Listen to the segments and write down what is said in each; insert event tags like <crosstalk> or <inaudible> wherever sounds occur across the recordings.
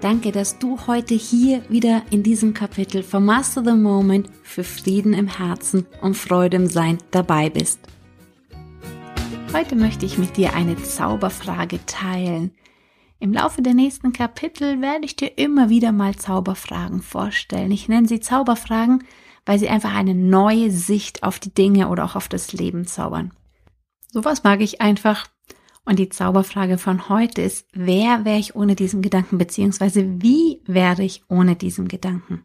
Danke, dass du heute hier wieder in diesem Kapitel von Master the Moment für Frieden im Herzen und Freude im Sein dabei bist. Heute möchte ich mit dir eine Zauberfrage teilen. Im Laufe der nächsten Kapitel werde ich dir immer wieder mal Zauberfragen vorstellen. Ich nenne sie Zauberfragen, weil sie einfach eine neue Sicht auf die Dinge oder auch auf das Leben zaubern. Sowas mag ich einfach. Und die Zauberfrage von heute ist, wer wäre ich ohne diesen Gedanken, beziehungsweise wie wäre ich ohne diesen Gedanken?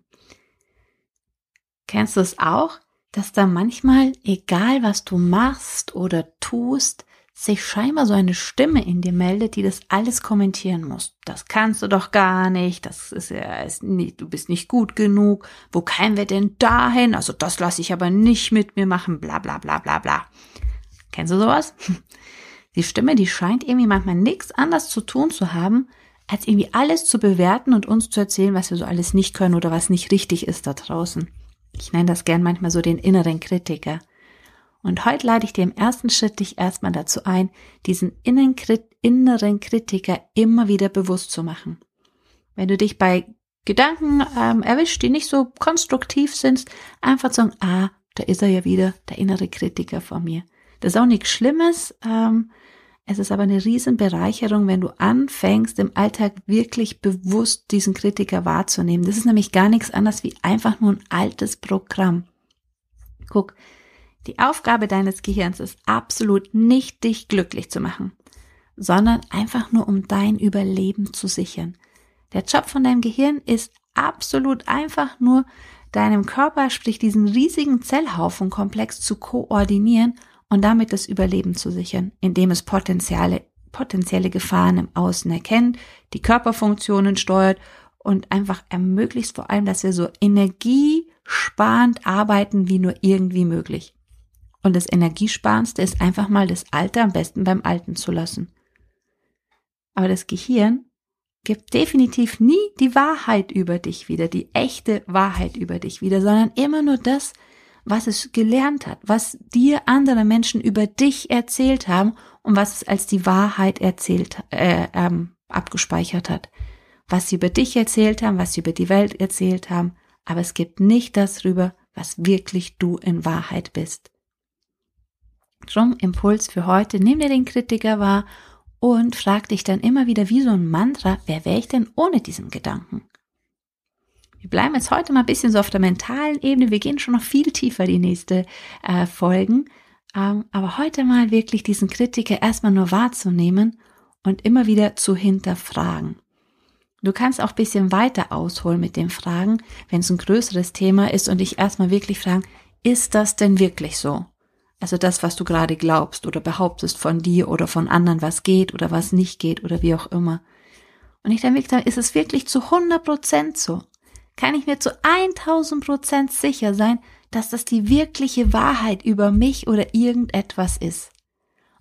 Kennst du es auch, dass da manchmal, egal was du machst oder tust, sich scheinbar so eine Stimme in dir meldet, die das alles kommentieren muss. Das kannst du doch gar nicht, das ist ja, ist nicht, du bist nicht gut genug, wo kämen wir denn dahin? Also das lasse ich aber nicht mit mir machen, bla bla bla bla bla. Kennst du sowas? <laughs> Die Stimme, die scheint irgendwie manchmal nichts anderes zu tun zu haben, als irgendwie alles zu bewerten und uns zu erzählen, was wir so alles nicht können oder was nicht richtig ist da draußen. Ich nenne das gern manchmal so den inneren Kritiker. Und heute lade ich dir im ersten Schritt dich erstmal dazu ein, diesen inneren Kritiker immer wieder bewusst zu machen. Wenn du dich bei Gedanken ähm, erwischt, die nicht so konstruktiv sind, einfach sagen, ah, da ist er ja wieder, der innere Kritiker von mir. Das ist auch nichts Schlimmes. Ähm, es ist aber eine riesen Bereicherung, wenn du anfängst, im Alltag wirklich bewusst diesen Kritiker wahrzunehmen. Das ist nämlich gar nichts anderes wie einfach nur ein altes Programm. Guck, die Aufgabe deines Gehirns ist absolut nicht, dich glücklich zu machen, sondern einfach nur, um dein Überleben zu sichern. Der Job von deinem Gehirn ist absolut einfach nur, deinem Körper, sprich diesen riesigen Zellhaufenkomplex zu koordinieren und damit das Überleben zu sichern, indem es potenzielle, potenzielle Gefahren im Außen erkennt, die Körperfunktionen steuert und einfach ermöglicht vor allem, dass wir so energiesparend arbeiten wie nur irgendwie möglich. Und das Energiesparendste ist einfach mal das Alte am besten beim Alten zu lassen. Aber das Gehirn gibt definitiv nie die Wahrheit über dich wieder, die echte Wahrheit über dich wieder, sondern immer nur das, was es gelernt hat, was dir andere Menschen über dich erzählt haben und was es als die Wahrheit erzählt, äh, ähm, abgespeichert hat. Was sie über dich erzählt haben, was sie über die Welt erzählt haben, aber es gibt nicht das rüber, was wirklich du in Wahrheit bist. Drum Impuls für heute, nimm dir den Kritiker wahr und frag dich dann immer wieder wie so ein Mantra, wer wäre ich denn ohne diesen Gedanken? Wir bleiben jetzt heute mal ein bisschen so auf der mentalen Ebene. Wir gehen schon noch viel tiefer die nächste äh, Folgen. Ähm, aber heute mal wirklich diesen Kritiker erstmal nur wahrzunehmen und immer wieder zu hinterfragen. Du kannst auch ein bisschen weiter ausholen mit den Fragen, wenn es ein größeres Thema ist und dich erstmal wirklich fragen, ist das denn wirklich so? Also das, was du gerade glaubst oder behauptest von dir oder von anderen, was geht oder was nicht geht oder wie auch immer. Und ich dann wirklich sagen, ist es wirklich zu 100 Prozent so? Kann ich mir zu 1000 Prozent sicher sein, dass das die wirkliche Wahrheit über mich oder irgendetwas ist?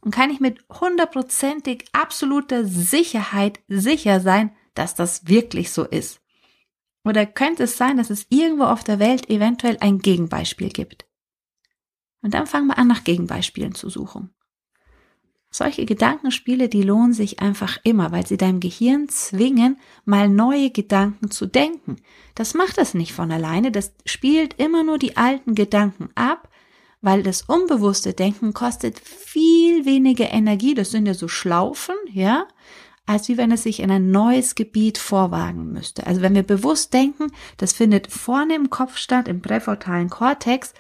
Und kann ich mit hundertprozentig absoluter Sicherheit sicher sein, dass das wirklich so ist? Oder könnte es sein, dass es irgendwo auf der Welt eventuell ein Gegenbeispiel gibt? Und dann fangen wir an, nach Gegenbeispielen zu suchen. Solche Gedankenspiele, die lohnen sich einfach immer, weil sie deinem Gehirn zwingen, mal neue Gedanken zu denken. Das macht es nicht von alleine, das spielt immer nur die alten Gedanken ab, weil das unbewusste Denken kostet viel weniger Energie, das sind ja so Schlaufen, ja, als wie wenn es sich in ein neues Gebiet vorwagen müsste. Also wenn wir bewusst denken, das findet vorne im Kopf statt, im präfrontalen Kortex,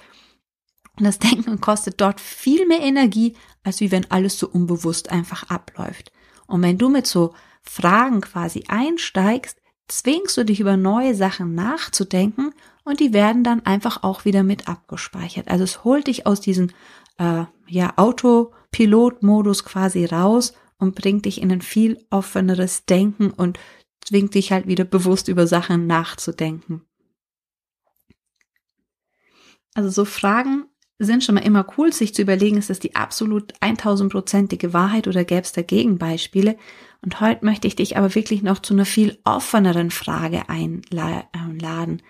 das Denken kostet dort viel mehr Energie, als wie wenn alles so unbewusst einfach abläuft. Und wenn du mit so Fragen quasi einsteigst, zwingst du dich über neue Sachen nachzudenken und die werden dann einfach auch wieder mit abgespeichert. Also es holt dich aus diesem äh, ja, Autopilot-Modus quasi raus und bringt dich in ein viel offeneres Denken und zwingt dich halt wieder bewusst über Sachen nachzudenken. Also so Fragen sind schon mal immer cool, sich zu überlegen, ist das die absolut 1000-prozentige Wahrheit oder gäbe es da Gegenbeispiele? Und heute möchte ich dich aber wirklich noch zu einer viel offeneren Frage einladen.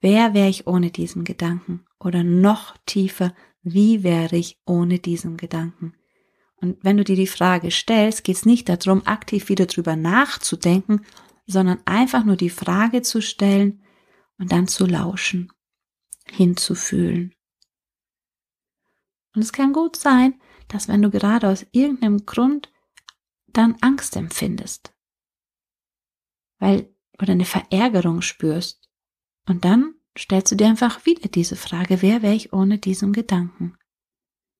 Wer wäre ich ohne diesen Gedanken? Oder noch tiefer, wie wäre ich ohne diesen Gedanken? Und wenn du dir die Frage stellst, geht es nicht darum, aktiv wieder drüber nachzudenken, sondern einfach nur die Frage zu stellen und dann zu lauschen, hinzufühlen. Und es kann gut sein, dass wenn du gerade aus irgendeinem Grund dann Angst empfindest, weil oder eine Verärgerung spürst, und dann stellst du dir einfach wieder diese Frage, wer wäre ich ohne diesen Gedanken?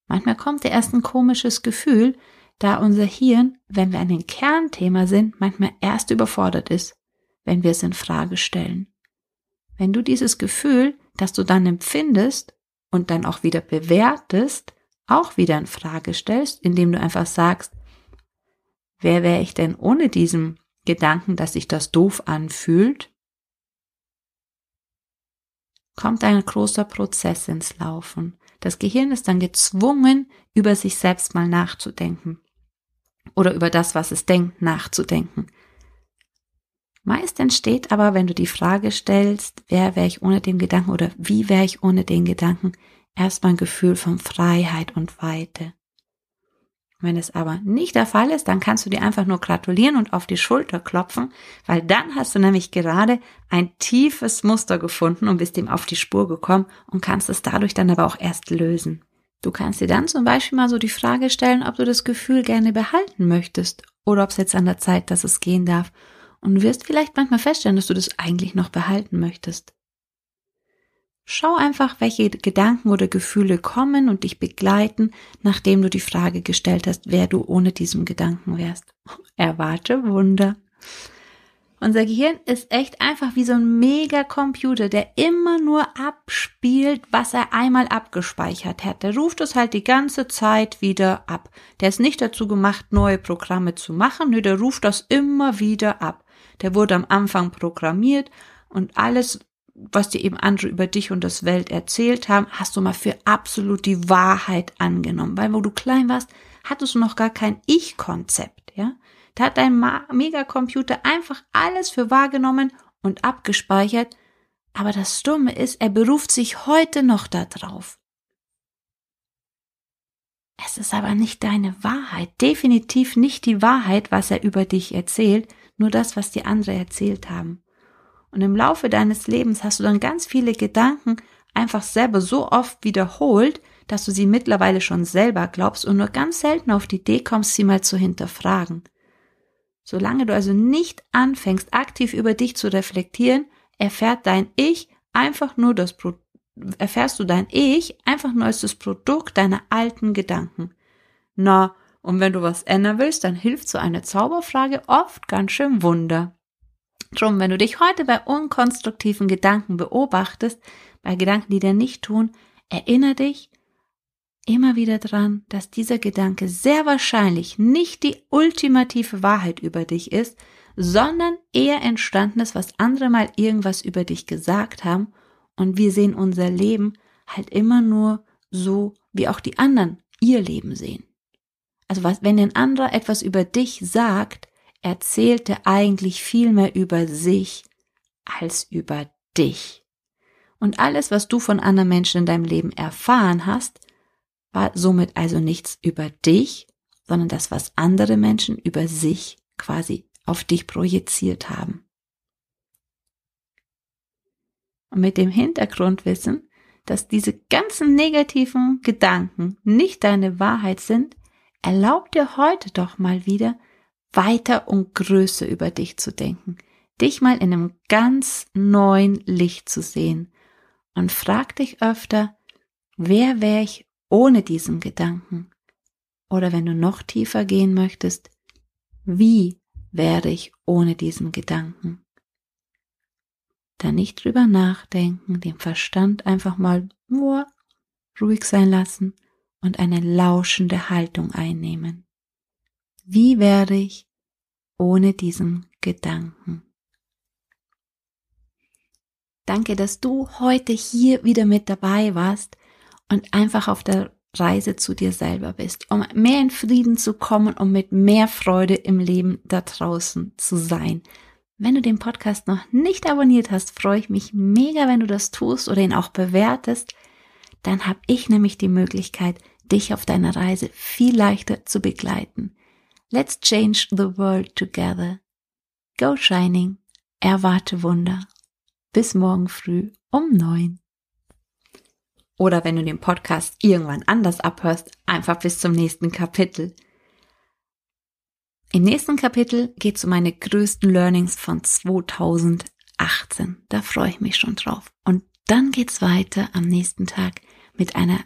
Manchmal kommt dir erst ein komisches Gefühl, da unser Hirn, wenn wir an den Kernthema sind, manchmal erst überfordert ist, wenn wir es in Frage stellen. Wenn du dieses Gefühl, das du dann empfindest und dann auch wieder bewertest, auch wieder in Frage stellst, indem du einfach sagst, wer wäre ich denn ohne diesen Gedanken, dass sich das doof anfühlt, kommt ein großer Prozess ins Laufen. Das Gehirn ist dann gezwungen, über sich selbst mal nachzudenken oder über das, was es denkt, nachzudenken. Meist entsteht aber, wenn du die Frage stellst, wer wäre ich ohne den Gedanken oder wie wäre ich ohne den Gedanken, erstmal ein Gefühl von Freiheit und Weite. Wenn es aber nicht der Fall ist, dann kannst du dir einfach nur gratulieren und auf die Schulter klopfen, weil dann hast du nämlich gerade ein tiefes Muster gefunden und bist ihm auf die Spur gekommen und kannst es dadurch dann aber auch erst lösen. Du kannst dir dann zum Beispiel mal so die Frage stellen, ob du das Gefühl gerne behalten möchtest oder ob es jetzt an der Zeit, dass es gehen darf und wirst vielleicht manchmal feststellen, dass du das eigentlich noch behalten möchtest. Schau einfach, welche Gedanken oder Gefühle kommen und dich begleiten, nachdem du die Frage gestellt hast, wer du ohne diesem Gedanken wärst. <laughs> Erwarte Wunder. Unser Gehirn ist echt einfach wie so ein Megacomputer, der immer nur abspielt, was er einmal abgespeichert hat. Der ruft es halt die ganze Zeit wieder ab. Der ist nicht dazu gemacht, neue Programme zu machen, nö, der ruft das immer wieder ab der wurde am Anfang programmiert und alles, was dir eben andere über dich und das Welt erzählt haben, hast du mal für absolut die Wahrheit angenommen. Weil wo du klein warst, hattest du noch gar kein Ich-Konzept, ja. Da hat dein Megacomputer einfach alles für wahrgenommen und abgespeichert. Aber das Dumme ist, er beruft sich heute noch darauf. Es ist aber nicht deine Wahrheit, definitiv nicht die Wahrheit, was er über dich erzählt, nur das, was die andere erzählt haben. Und im Laufe deines Lebens hast du dann ganz viele Gedanken einfach selber so oft wiederholt, dass du sie mittlerweile schon selber glaubst und nur ganz selten auf die Idee kommst, sie mal zu hinterfragen. Solange du also nicht anfängst, aktiv über dich zu reflektieren, erfährt dein Ich einfach nur das Pro erfährst du dein Ich einfach nur als das Produkt deiner alten Gedanken. Na, und wenn du was ändern willst, dann hilft so eine Zauberfrage oft ganz schön Wunder. Drum, wenn du dich heute bei unkonstruktiven Gedanken beobachtest, bei Gedanken, die dir nicht tun, erinnere dich immer wieder dran, dass dieser Gedanke sehr wahrscheinlich nicht die ultimative Wahrheit über dich ist, sondern eher entstanden ist, was andere mal irgendwas über dich gesagt haben und wir sehen unser Leben halt immer nur so, wie auch die anderen ihr Leben sehen. Also was, wenn ein anderer etwas über dich sagt, erzählt er eigentlich viel mehr über sich als über dich. Und alles, was du von anderen Menschen in deinem Leben erfahren hast, war somit also nichts über dich, sondern das, was andere Menschen über sich quasi auf dich projiziert haben. Und mit dem Hintergrundwissen, dass diese ganzen negativen Gedanken nicht deine Wahrheit sind, Erlaub dir heute doch mal wieder weiter und größer über dich zu denken, dich mal in einem ganz neuen Licht zu sehen und frag dich öfter, wer wäre ich ohne diesen Gedanken? Oder wenn du noch tiefer gehen möchtest, wie wäre ich ohne diesen Gedanken? Da nicht drüber nachdenken, den Verstand einfach mal nur ruhig sein lassen und eine lauschende Haltung einnehmen. Wie wäre ich ohne diesen Gedanken? Danke, dass du heute hier wieder mit dabei warst und einfach auf der Reise zu dir selber bist, um mehr in Frieden zu kommen, um mit mehr Freude im Leben da draußen zu sein. Wenn du den Podcast noch nicht abonniert hast, freue ich mich mega, wenn du das tust oder ihn auch bewertest. Dann habe ich nämlich die Möglichkeit, dich auf deiner Reise viel leichter zu begleiten. Let's change the world together. Go Shining. Erwarte Wunder. Bis morgen früh um neun. Oder wenn du den Podcast irgendwann anders abhörst, einfach bis zum nächsten Kapitel. Im nächsten Kapitel geht es um meine größten Learnings von 2018. Da freue ich mich schon drauf. Und dann geht's weiter am nächsten Tag mit einer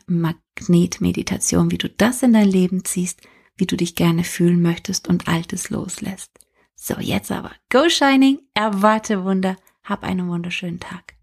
Magnetmeditation, wie du das in dein Leben ziehst, wie du dich gerne fühlen möchtest und Altes loslässt. So, jetzt aber. Go Shining, erwarte Wunder, hab einen wunderschönen Tag.